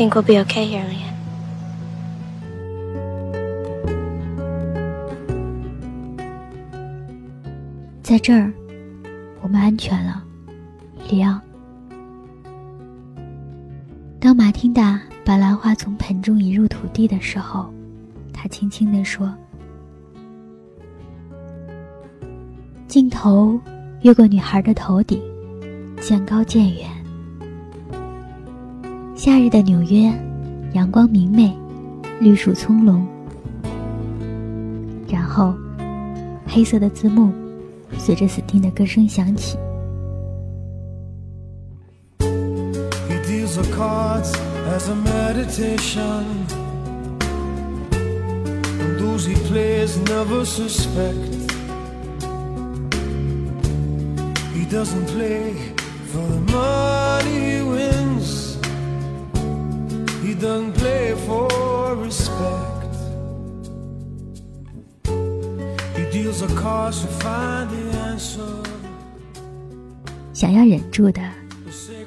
Think we'll be okay here, Leanne. 在这儿，我们安全了，里昂。当马汀达把兰花从盆中移入土地的时候，他轻轻地说：“镜头越过女孩的头顶，渐高渐远。夏日的纽约，阳光明媚，绿树葱茏。然后，黑色的字幕随着斯汀的歌声响起。”想要忍住的，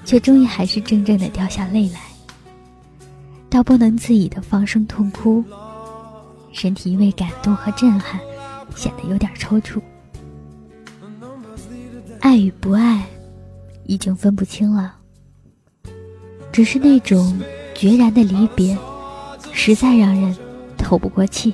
却终于还是怔怔的掉下泪来，到不能自已的放声痛哭，身体因为感动和震撼，显得有点抽搐。爱与不爱，已经分不清了，只是那种决然的离别，实在让人透不过气。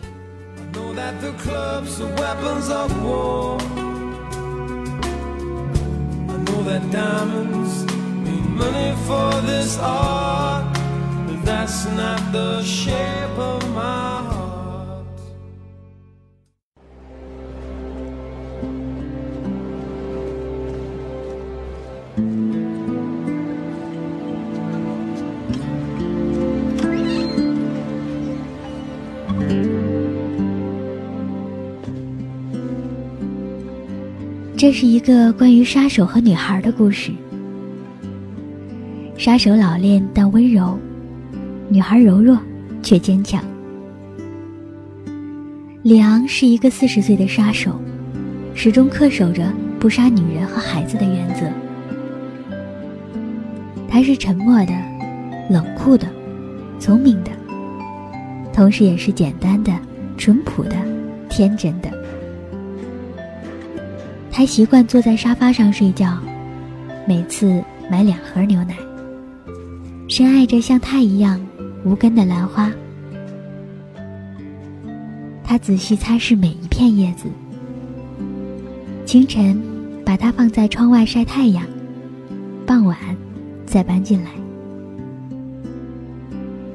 这是一个关于杀手和女孩的故事。杀手老练但温柔，女孩柔弱却坚强。里昂是一个四十岁的杀手，始终恪守着不杀女人和孩子的原则。他是沉默的、冷酷的、聪明的，同时也是简单的、淳朴的、天真的。还习惯坐在沙发上睡觉，每次买两盒牛奶。深爱着像他一样无根的兰花。他仔细擦拭每一片叶子。清晨，把它放在窗外晒太阳；傍晚，再搬进来。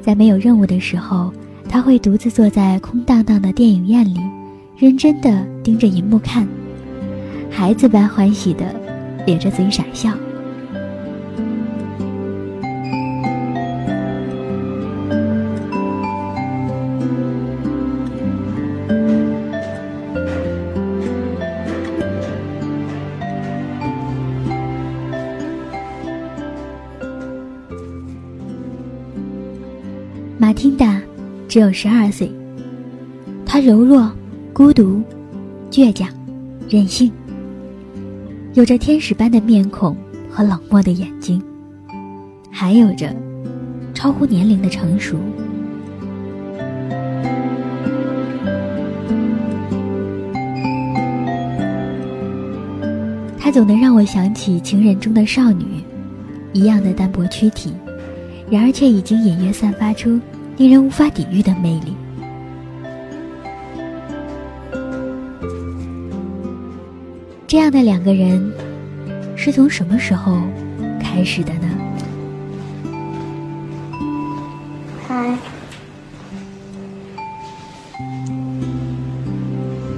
在没有任务的时候，他会独自坐在空荡荡的电影院里，认真地盯着荧幕看。孩子般欢喜的咧着嘴傻笑。马汀达只有十二岁，她柔弱、孤独、倔强、任性。有着天使般的面孔和冷漠的眼睛，还有着超乎年龄的成熟。他总能让我想起情人中的少女，一样的单薄躯体，然而却已经隐约散发出令人无法抵御的魅力。这样的两个人，是从什么时候开始的呢？Hi.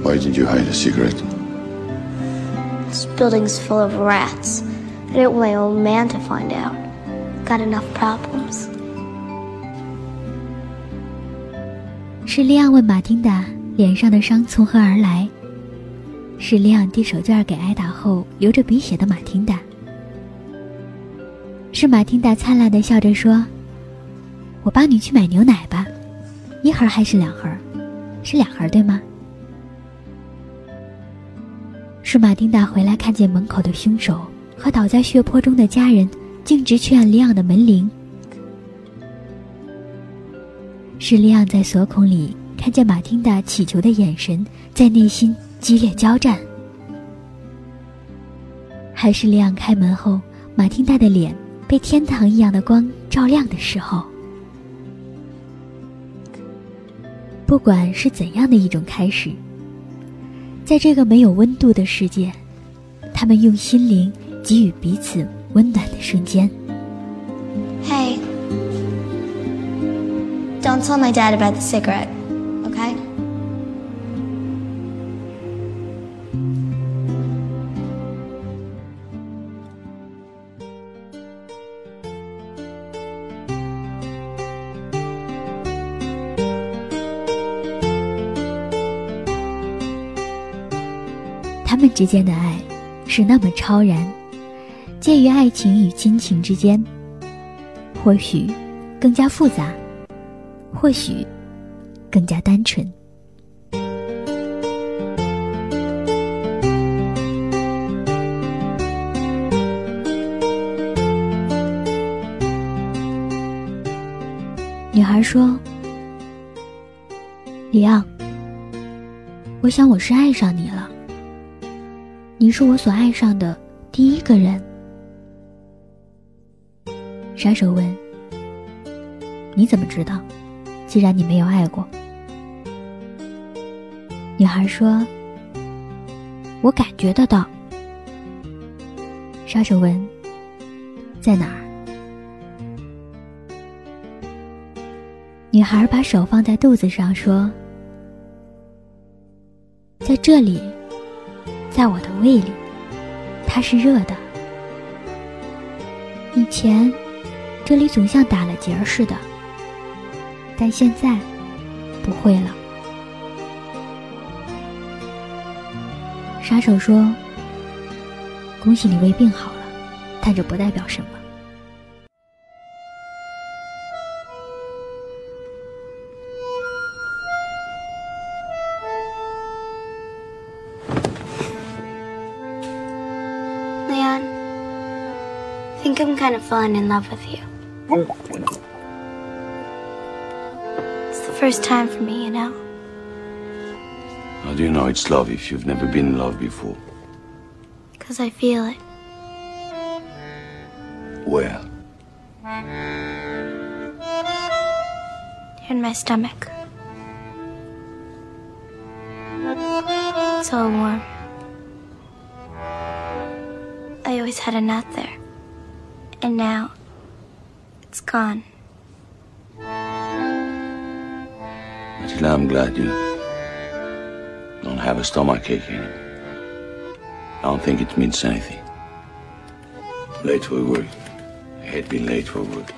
Why did you hide a cigarette? This building's full of rats. I didn't want my old man to find out. Got enough problems. 是利亚问马丁达脸上的伤从何而来。是利昂递手绢给挨打后流着鼻血的马丁达。是马丁达灿烂的笑着说：“我帮你去买牛奶吧，一盒还是两盒？是两盒对吗？”是马丁达回来看见门口的凶手和倒在血泊中的家人，径直去按利昂的门铃。是利昂在锁孔里看见马丁达乞求的眼神，在内心激烈交战。还是利昂开门后，马丁达的脸被天堂一样的光照亮的时候。不管是怎样的一种开始，在这个没有温度的世界，他们用心灵给予彼此温暖的瞬间。Hey. Don't tell my dad about the cigarette, 之间的爱是那么超然，介于爱情与亲情之间，或许更加复杂，或许更加单纯。女孩说：“李昂，我想我是爱上你了。”你是我所爱上的第一个人。杀手问：“你怎么知道？既然你没有爱过。”女孩说：“我感觉得到。”杀手问：“在哪儿？”女孩把手放在肚子上说：“在这里。”在我的胃里，它是热的。以前，这里总像打了结似的，但现在不会了。杀手说：“恭喜你胃病好了，但这不代表什么。” I think I'm kind of falling in love with you. It's the first time for me, you know? How do you know it's love if you've never been in love before? Because I feel it. Where? in my stomach. It's all warm. I always had a knot there. And now it's gone. Matilda, I'm glad you don't have a stomachache anymore. I don't think it means anything. Late for work. I hate being late for work.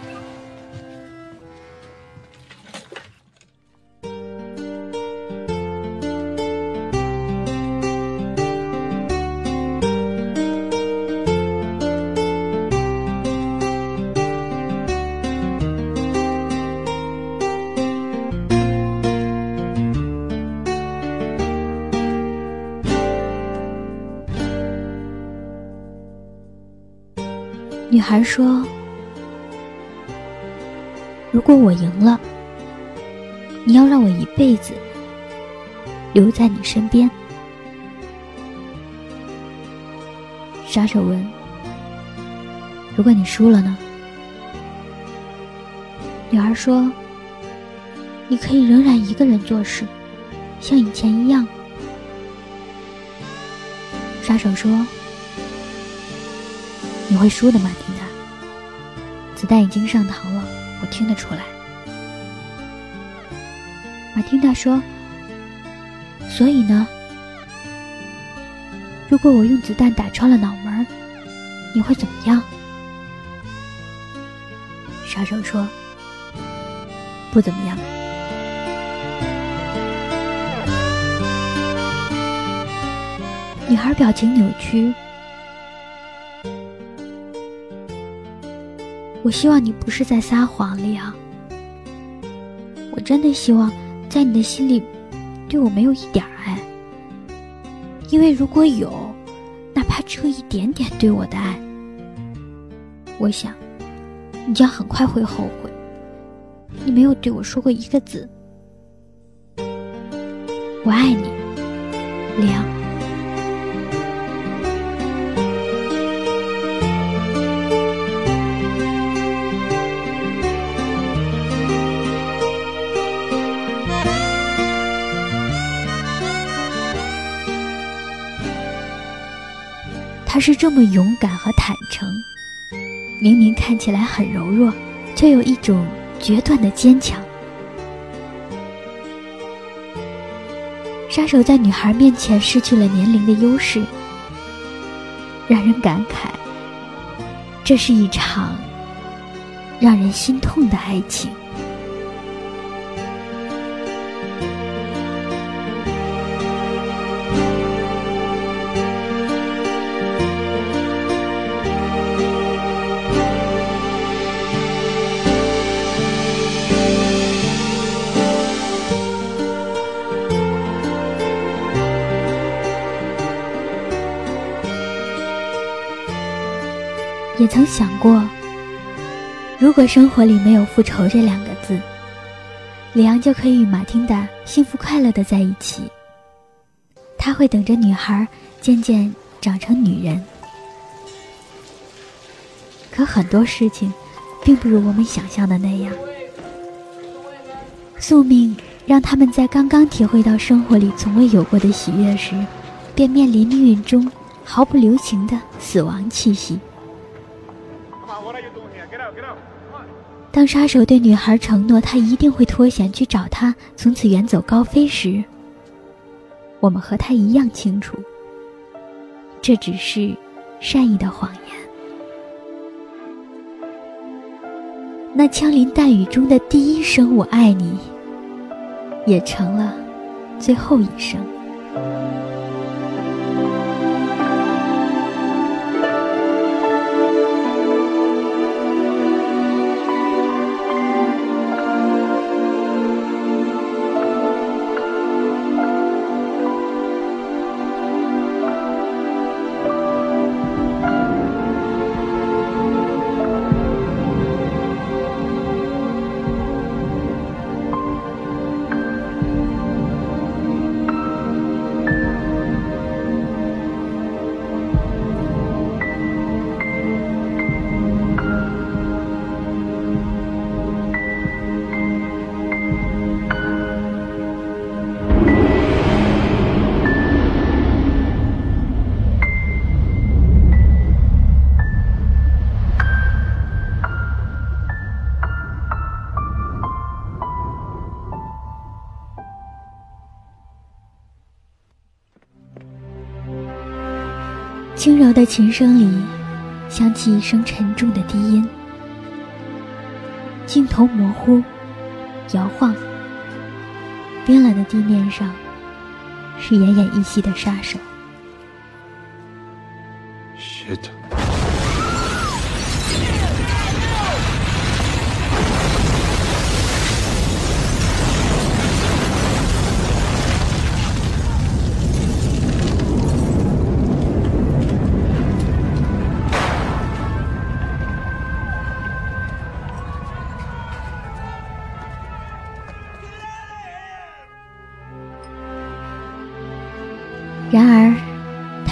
女孩说：“如果我赢了，你要让我一辈子留在你身边。”杀手问：“如果你输了呢？”女孩说：“你可以仍然一个人做事，像以前一样。”杀手说：“你会输的，马丁娜。子弹已经上膛了，我听得出来。马丁娜说：“所以呢？如果我用子弹打穿了脑门，你会怎么样？”杀手说：“不怎么样。”女孩表情扭曲。我希望你不是在撒谎，里昂。我真的希望，在你的心里，对我没有一点爱。因为如果有，哪怕只有一点点对我的爱，我想，你将很快会后悔。你没有对我说过一个字。我爱你，里昂。他是这么勇敢和坦诚，明明看起来很柔弱，却有一种决断的坚强。杀手在女孩面前失去了年龄的优势，让人感慨，这是一场让人心痛的爱情。也曾想过，如果生活里没有复仇这两个字，里昂就可以与马汀达幸福快乐的在一起。他会等着女孩渐渐长成女人。可很多事情，并不如我们想象的那样。宿命让他们在刚刚体会到生活里从未有过的喜悦时，便面临命运中毫不留情的死亡气息。当杀手对女孩承诺他一定会脱险去找她，从此远走高飞时，我们和他一样清楚，这只是善意的谎言。那枪林弹雨中的第一声“我爱你”，也成了最后一声。的琴声里，响起一声沉重的低音。镜头模糊，摇晃。冰冷的地面上，是奄奄一息的杀手。Shit.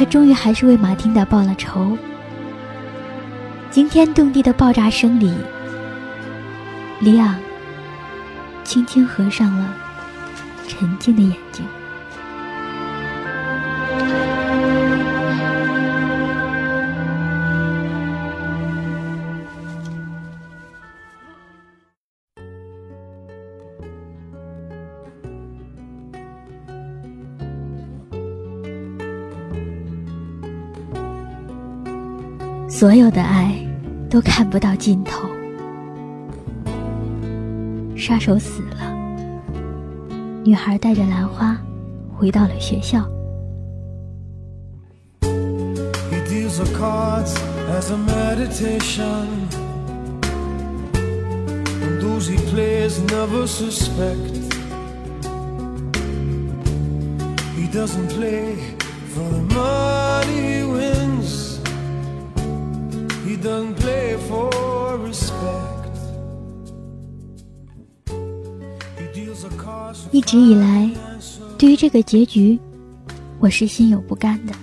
终于还是为马丁达报了仇。惊天动地的爆炸声里，里昂轻轻合上了沉静的眼睛。所有的爱都看不到尽头。杀手死了，女孩带着兰花回到了学校。we don't play for respect 一直以来，对于这个结局，我是心有不甘的，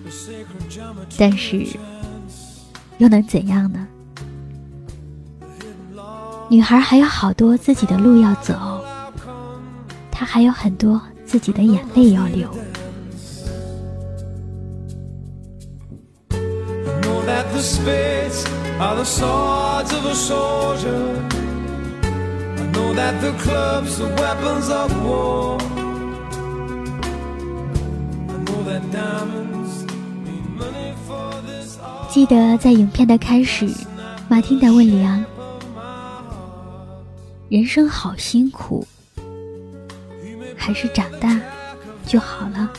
但是又能怎样呢？女孩还有好多自己的路要走，她还有很多自己的眼泪要流。That the spades are the swords of a soldier. I know that the clubs are weapons of war. I know that diamonds mean money for this 记得在影片的开始，马汀达问里昂：“人生好辛苦，还是长大就好了？”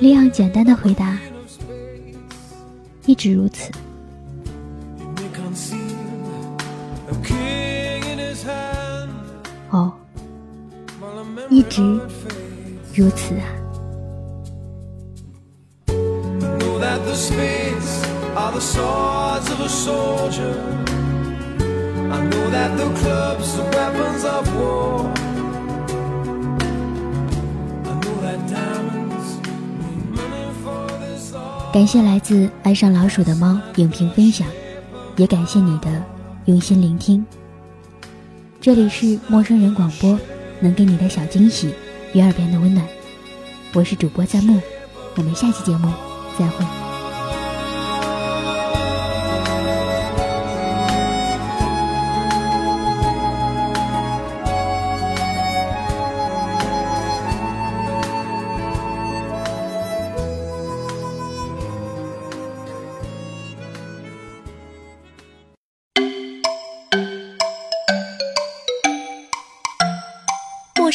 里昂简单的回答：“一直如此。seekingin his hand. ”哦，一直如此啊。I know that the spades are the swords of a soldier. I know that the clubs are weapons of war. 感谢来自爱上老鼠的猫影评分享，也感谢你的用心聆听。这里是陌生人广播，能给你的小惊喜与耳边的温暖。我是主播赞木，我们下期节目再会。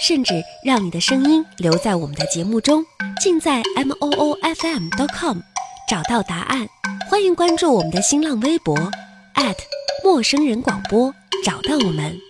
甚至让你的声音留在我们的节目中，尽在 m o o f m dot com 找到答案。欢迎关注我们的新浪微博陌生人广播，找到我们。